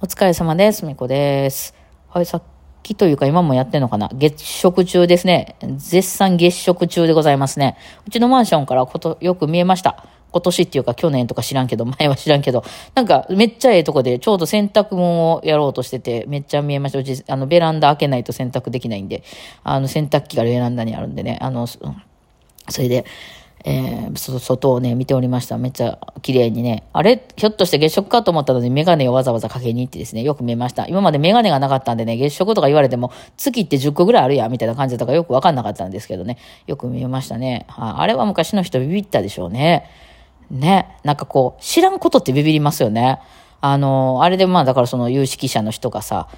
お疲れ様です。みこです。はい、さっきというか今もやってんのかな？月食中ですね。絶賛月食中でございますね。うちのマンションからことよく見えました。今年っていうか去年とか知らんけど、前は知らんけど、なんかめっちゃええとこでちょうど洗濯物をやろうとしてて、めっちゃ見えました。うち、あの、ベランダ開けないと洗濯できないんで、あの、洗濯機がベランダにあるんでね、あの、そそれで、えー、外をね、見ておりました。めっちゃ綺麗にね。あれ？ひょっとして月食かと思ったので、メガネをわざわざかけに行ってですね、よく見えました。今までメガネがなかったんでね、月食とか言われても、月って10個ぐらいあるや、みたいな感じだったからよくわかんなかったんですけどね。よく見えましたね。はあ、あれは昔の人ビビったでしょうね。ね。なんかこう、知らんことってビビりますよね。あの、あれでまあ、だからその有識者の人がさ、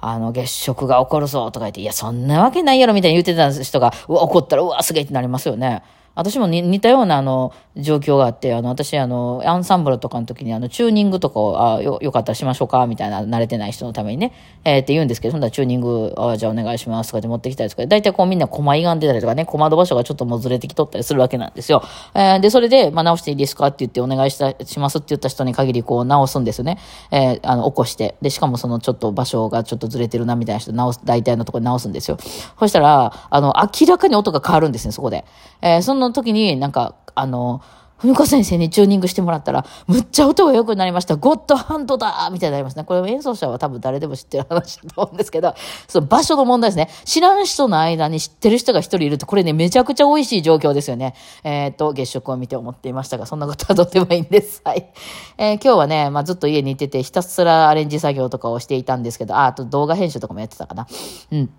あの、月食が起こるぞとか言って、いや、そんなわけないやろみたいに言ってた人が、うわ、起こったら、うわ、すげえってなりますよね。私も似たようなあの状況があって、あの私あのアンサンブルとかの時にあのチューニングとかをあよよかったらしましょうかみたいな慣れてない人のためにね、えー、って言うんですけど、そんなチューニングあじゃあお願いしますとかって持ってきたりとか、大体こうみんなコマ歪んでたりとかね、コマの場所がちょっともずれてきとったりするわけなんですよ。えー、で、それで、まあ、直していいですかって言ってお願いしたしますって言った人に限りこう直すんですよね。えー、あの起こして。で、しかもそのちょっと場所がちょっとずれてるなみたいな人直す、大体のところに直すんですよ。そしたら、あの、明らかに音が変わるんですね、そこで。えー、そのの時になんか、あの、ふみこ先生にチューニングしてもらったら、むっちゃ音が良くなりました。ゴッドハンドだみたいになりますね。これ演奏者は多分誰でも知ってる話だと思うんですけど、その場所の問題ですね。知らん人の間に知ってる人が一人いると、これね、めちゃくちゃ美味しい状況ですよね。えっ、ー、と、月食を見て思っていましたが、そんなことはどうでもいいんです。はい。えー、今日はね、まあ、ずっと家にいてて、ひたすらアレンジ作業とかをしていたんですけど、あ、あと動画編集とかもやってたかな。うん。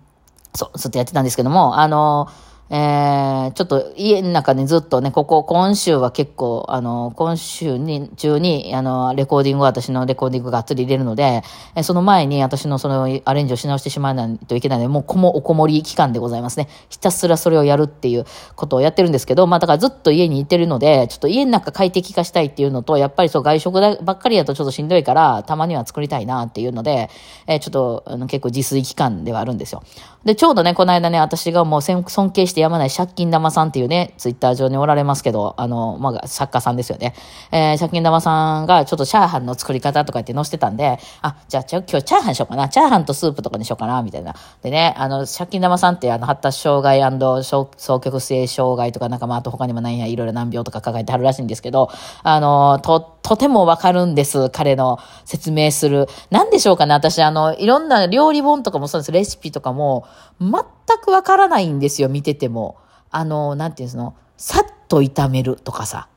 そう、ずっとやってたんですけども、あのーえー、ちょっと家の中にずっとね、ここ、今週は結構、あの、今週に、中に、あの、レコーディング、私のレコーディングがっつり入れるので、えその前に私のそのアレンジをし直してしまわないといけないので、もうこもおこもり期間でございますね。ひたすらそれをやるっていうことをやってるんですけど、まあだからずっと家にいてるので、ちょっと家の中快適化したいっていうのと、やっぱりそう外食ばっかりだとちょっとしんどいから、たまには作りたいなっていうので、え、ちょっとあの結構自炊期間ではあるんですよ。で、ちょうどね、この間ね、私がもう尊敬してやまない借金玉さんっていうね、ツイッター上におられますけど、あの、まあ、作家さんですよね。えー、借金玉さんがちょっとチャーハンの作り方とか言って載せてたんで、あ、じゃあ、今日チャーハンしようかな。チャーハンとスープとかにしようかな、みたいな。でね、あの、借金玉さんってあの、発達障害双極性障害とかなんかまあ、あと他にも何やいろいろ難病とか抱えてはるらしいんですけど、あの、と、とてもわかるんです。彼の説明する。なんでしょうかね。私、あの、いろんな料理本とかもそうです。レシピとかも、全くわからないんですよ。見てても。あの、なんていうの、さっと炒めるとかさ、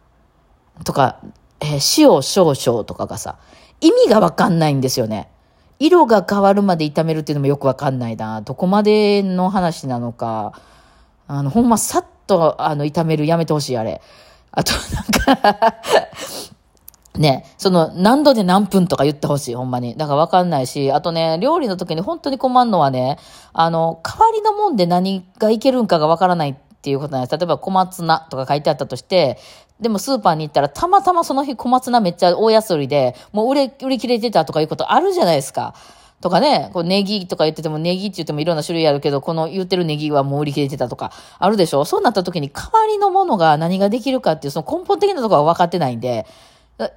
とか、えー、塩少々とかがさ、意味がわかんないんですよね。色が変わるまで炒めるっていうのもよくわかんないな。どこまでの話なのか。あの、ほんまさっと、あの、炒めるやめてほしい、あれ。あと、なんかね、その何度で何分とか言ってほしい、ほんまに。だからわかんないし、あとね、料理の時に本当に困るのはね、あの、代わりのもんで何がいけるんかがわからないっていうことなんです。例えば小松菜とか書いてあったとして、でもスーパーに行ったらたまたまその日小松菜めっちゃ大安売りで、もう売れ、売り切れてたとかいうことあるじゃないですか。とかね、こうネギとか言ってても、ネギって言ってもいろんな種類あるけど、この言ってるネギはもう売り切れてたとか、あるでしょそうなった時に代わりのものが何ができるかっていう、その根本的なところが分かってないんで、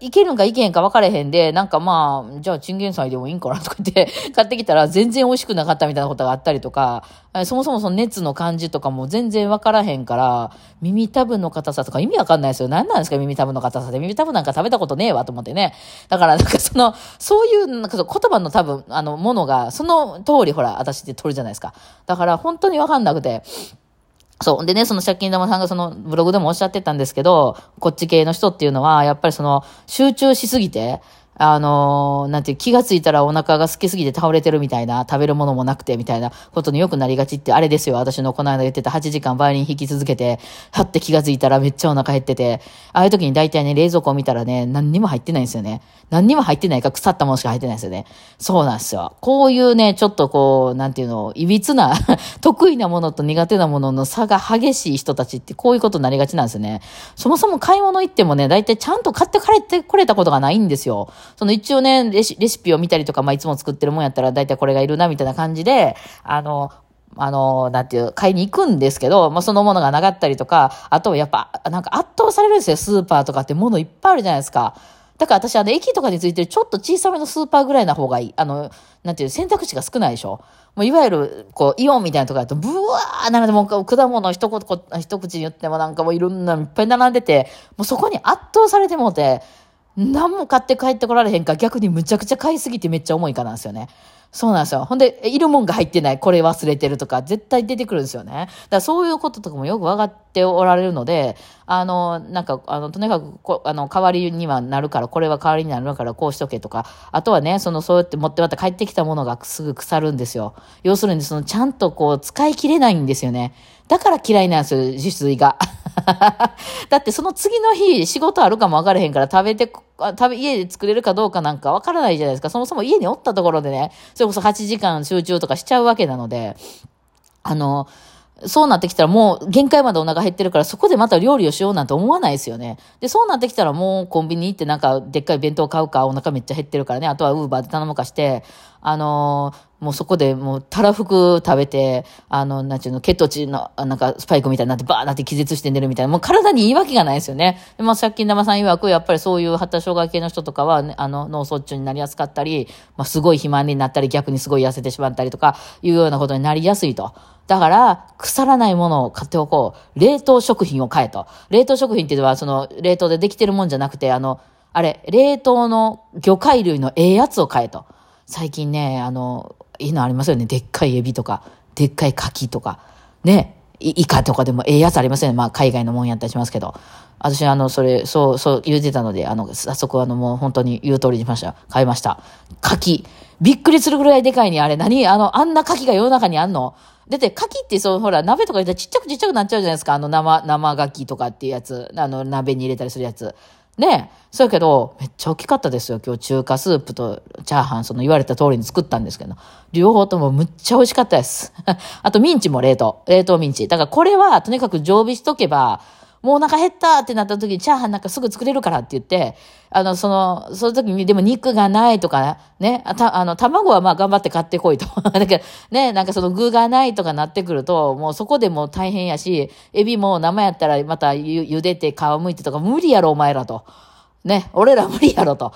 いけるんかいけへんか分かれへんで、なんかまあ、じゃあチンゲン菜でもいいんかなとか言って 買ってきたら全然美味しくなかったみたいなことがあったりとか、そもそもその熱の感じとかも全然分からへんから、耳たぶの硬さとか意味わかんないですよ。何なんですか耳たぶの硬さで。耳たぶなんか食べたことねえわと思ってね。だからなんかその、そういうなんか言葉の多分、あの、ものが、その通りほら、私って取るじゃないですか。だから本当に分かんなくて、そう。でね、その借金玉さんがそのブログでもおっしゃってたんですけど、こっち系の人っていうのは、やっぱりその集中しすぎて、あのー、なんていう、気がついたらお腹が空きすぎて倒れてるみたいな、食べるものもなくてみたいなことによくなりがちって、あれですよ、私のこの間言ってた8時間バイオリン弾き続けて、はって気がついたらめっちゃお腹減ってて、ああいう時に大体ね、冷蔵庫を見たらね、何にも入ってないんですよね。何にも入ってないか腐ったものしか入ってないんですよね。そうなんですよ。こういうね、ちょっとこう、なんていうの、いびつな 得意なものと苦手なものの差が激しい人たちってこういうことになりがちなんですよね。そもそも買い物行ってもね、大体ちゃんと買って帰ってこれたことがないんですよ。その一応ね、レシレシピを見たりとか、まあ、いつも作ってるもんやったら、大体これがいるな、みたいな感じで、あの、あの、なんていう、買いに行くんですけど、まあ、そのものがなかったりとか、あとやっぱ、なんか圧倒されるんですよ、スーパーとかってものいっぱいあるじゃないですか。だから私、あの、駅とかについてるちょっと小さめのスーパーぐらいな方がいい。あの、なんていう、選択肢が少ないでしょもういわゆる、こう、イオンみたいなとこだと、ブワー並んで、もう果物一言、一口に言ってもなんかもういろんないっぱい並んでて、もうそこに圧倒されてもうて、何も買って帰ってこられへんか、逆にむちゃくちゃ買いすぎてめっちゃ重いかなんですよね。そうなんですよ。ほんで、いるもんが入ってない、これ忘れてるとか、絶対出てくるんですよね。だからそういうこととかもよく分かっておられるので、あの、なんか、あの、とにかくこ、あの、代わりにはなるから、これは代わりになるから、こうしとけとか、あとはね、その、そうやって持ってまた帰ってきたものがすぐ腐るんですよ。要するに、その、ちゃんとこう、使い切れないんですよね。だから嫌いなんですよ、自炊が。だってその次の日仕事あるかも分からへんから食べて、食べ、家で作れるかどうかなんかわからないじゃないですか。そもそも家におったところでね、それこそ8時間集中とかしちゃうわけなので、あの、そうなってきたらもう限界までお腹減ってるからそこでまた料理をしようなんて思わないですよね。で、そうなってきたらもうコンビニ行ってなんかでっかい弁当買うかお腹めっちゃ減ってるからね。あとはウーバーで頼むかして、あのーもうそこでもうたらふく食べて、あの、なんちゅうの、血糖値の、なんかスパイクみたいになってバーなって気絶して寝るみたいな、もう体にいいわけがないですよね。でまあ、さっき生さん曰く、やっぱりそういう発達障害系の人とかは、ね、あの、脳卒中になりやすかったり、まあ、すごい肥満になったり、逆にすごい痩せてしまったりとか、いうようなことになりやすいと。だから、腐らないものを買っておこう。冷凍食品を買えと。冷凍食品っていうのは、その、冷凍でできてるもんじゃなくて、あの、あれ、冷凍の魚介類のええやつを買えと。最近ね、あの、いいのありますよね。でっかいエビとか、でっかい牡蠣とか、ね、イカとかでもええやつありますよね。まあ、海外のもんやったりしますけど。私、あの、それ、そう、そう言うてたので、あの、早速、あの、もう本当に言う通りにしました。買いました。牡蠣。びっくりするぐらいでかいに、あれ、何？あの、あんな牡蠣が世の中にあんの？だって、牡蠣って、そう、ほら、鍋とか入れたらちっちゃくちっちゃくなっちゃうじゃないですか。あの、生、生牡蠣とかっていうやつ。あの、鍋に入れたりするやつ。ねそうやけど、めっちゃ大きかったですよ。今日中華スープとチャーハン、その言われた通りに作ったんですけど。両方ともむっちゃ美味しかったです。あとミンチも冷凍。冷凍ミンチ。だからこれはとにかく常備しとけば、もうお腹減ったってなった時にチャーハンなんかすぐ作れるからって言って、あの、その、その時にでも肉がないとか、ね、あたあの、卵はまあ頑張って買ってこいと。だけど、ね、なんかその具がないとかなってくると、もうそこでも大変やし、エビも生やったらまたゆ茹でて皮むいてとか無理やろお前らと。ね、俺ら無理やろと。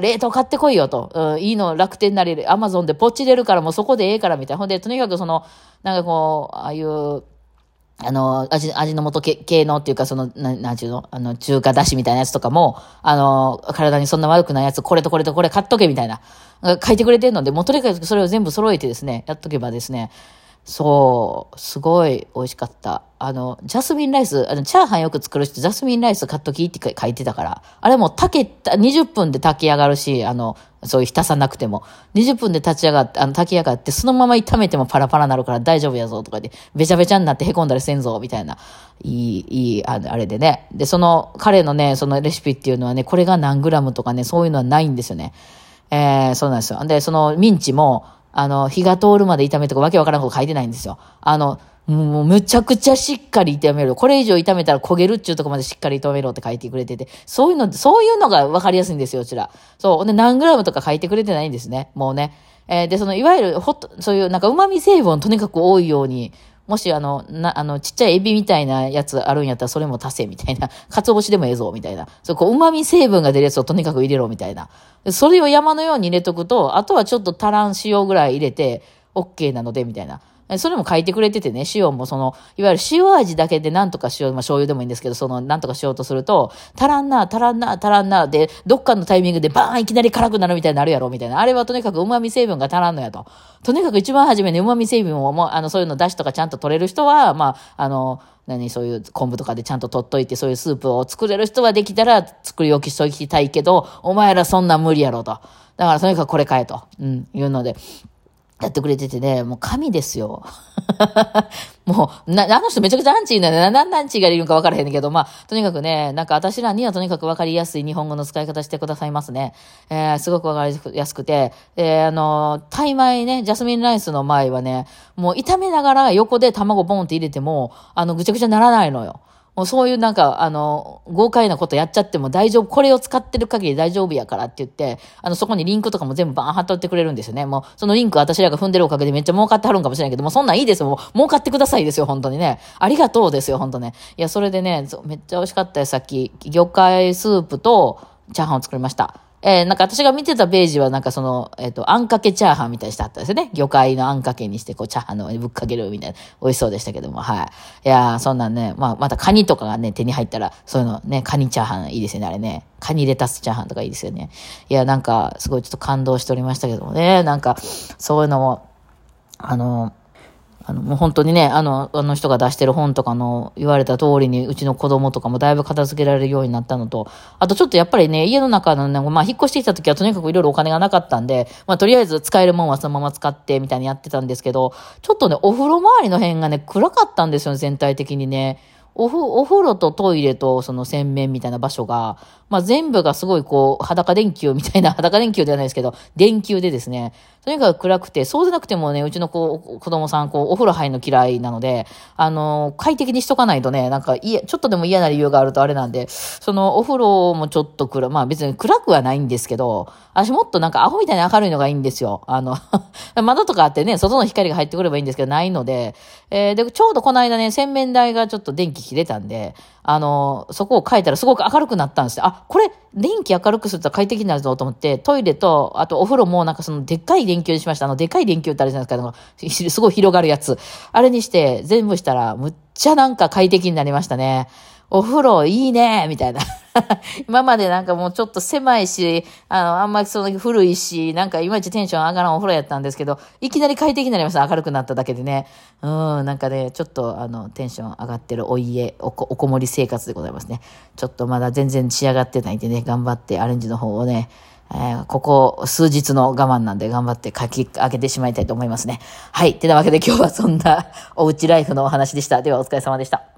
冷凍買ってこいよと。うん、いいの楽天なり、アマゾンでポチれるからもうそこでええからみたいな。ほんで、とにかくその、なんかこう、ああいう、あの、味、味の素系のっていうか、その、ななんちゅうの？あの、中華だしみたいなやつとかも、あの、体にそんな悪くないやつ、これとこれとこれ買っとけみたいな、書いてくれてるので、もうとにかくそれを全部揃えてですね、やっとけばですね、そう、すごい美味しかった。あの、ジャスミンライス、あの、チャーハンよく作る人、ジャスミンライス買っときって書いてたから、あれも炊けた、20分で炊き上がるし、あの、そういう浸さなくても、20分で立ち上がって、あの、炊き上がって、そのまま炒めてもパラパラなるから大丈夫やぞとかで、べちゃべちゃになってへこんだりせんぞ、みたいな、いい、いい、ああれでね。で、その、彼のね、そのレシピっていうのはね、これが何グラムとかね、そういうのはないんですよね。えー、そうなんですよ。で、そのミンチも、あの、火が通るまで炒めとかわけわからんこと書いてないんですよ。あの、もうむちゃくちゃしっかり炒める。これ以上炒めたら焦げるっちゅうとこまでしっかり炒めろって書いてくれてて、そういうの、そういうのがわかりやすいんですよ、うちら。そう。で、何グラムとか書いてくれてないんですね。もうね。えー、で、その、いわゆる、ほっと、そういうなんか旨味成分とにかく多いように、もしあの、な、あの、ちっちゃいエビみたいなやつあるんやったらそれも足せみたいな。鰹節でもええぞみたいな。そう、こう、旨味成分が出るやつをとにかく入れろみたいな。それを山のように入れとくと、あとはちょっと足らん塩ぐらい入れて、OK なので、みたいな。それも書いてくれててね、塩もその、いわゆる塩味だけでなんとかしよう、まあ醤油でもいいんですけど、その、なんとかしようとすると、足らんな、足らんな、足らんな、で、どっかのタイミングでバーンいきなり辛くなるみたいになるやろ、みたいな。あれはとにかく旨味成分が足らんのやと。とにかく一番初めに旨味成分をもう、あの、そういうの出汁とかちゃんと取れる人は、まあ、あの、何、そういう昆布とかでちゃんと取っといて、そういうスープを作れる人はできたら作り置きしときたいけど、お前らそんな無理やろと。だからとにかくこれ買えと、うん、いうので。やってくれててね、もう神ですよ。もう、な、あの人めちゃくちゃアンチーなね、何アンチがいるのか分からへんけど、まあ、とにかくね、なんか私らにはとにかく分かりやすい日本語の使い方してくださいますね。えー、すごく分かりやすくて、えー、あの、タイ米ね、ジャスミンライスの前はね、もう炒めながら横で卵ボンって入れても、あの、ぐちゃぐちゃならないのよ。もうそういうなんか、あの、豪快なことやっちゃっても大丈夫、これを使ってる限り大丈夫やからって言って、あの、そこにリンクとかも全部バーン貼っといてくれるんですよね。もう、そのリンク私らが踏んでるおかげでめっちゃ儲かってはるんかもしれないけどもう、そんなんいいですよ。もう、儲かってくださいですよ、本当にね。ありがとうですよ、本当ね。いや、それでね、めっちゃ美味しかったよ、さっき。魚介スープと、チャーハンを作りました。えー、なんか私が見てたページはなんかその、えっ、と、あんかけチャーハンみたいにしてあったんですよね。魚介のあんかけにして、こう、チャーハンの上にぶっかけるみたいな。美味しそうでしたけども、はい。いや、そんなんね、まあ、またカニとかがね、手に入ったら、そういうのね、カニチャーハンいいですよね、あれね。カニレタスチャーハンとかいいですよね。いや、なんか、すごいちょっと感動しておりましたけどもね、なんか、そういうのも、あの、あの、もう本当にね、あの、あの人が出してる本とかの言われた通りに、うちの子供とかもだいぶ片付けられるようになったのと、あとちょっとやっぱりね、家の中のね、まあ、引っ越してきた時はとにかくいろいろお金がなかったんで、まあ、とりあえず使えるもんはそのまま使ってみたいにやってたんですけど、ちょっとね、お風呂周りの辺がね、暗かったんですよね、全体的にね。おふ、お風呂とトイレとその洗面みたいな場所が、まあ、全部がすごいこう、裸電球みたいな、裸電球ではないですけど、電球でですね、とにかく暗くて、そうでなくてもね、うちの子、子供さん、こう、お風呂入るの嫌いなので、あの、快適にしとかないとね、なんか、いちょっとでも嫌な理由があるとあれなんで、その、お風呂もちょっと暗、まあ別に暗くはないんですけど、私もっとなんかアホみたいに明るいのがいいんですよ。あの、窓とかあってね、外の光が入ってくればいいんですけど、ないので、えー、で、ちょうどこの間ね、洗面台がちょっと電気切れたんで、あの、そこを変えたらすごく明るくなったんですよ。あ、これ、電気明るくすると快適になるぞと思って、トイレと、あとお風呂もなんかそのでっかい電球にしました。あの、でっかい電球ってあるじゃないですか。すごい広がるやつ。あれにして、全部したら、むっちゃなんか快適になりましたね。お風呂いいねみたいな。今までなんかもうちょっと狭いし、あの、あんまりその古いし、なんかいまいちテンション上がらんお風呂やったんですけど、いきなり快適になりました。明るくなっただけでね。うん、なんかね、ちょっとあの、テンション上がってるお家、おこ、おこもり生活でございますね。ちょっとまだ全然仕上がってないんでね、頑張ってアレンジの方をね、えー、ここ数日の我慢なんで頑張って書き上げてしまいたいと思いますね。はい。てなわけで今日はそんなおうちライフのお話でした。ではお疲れ様でした。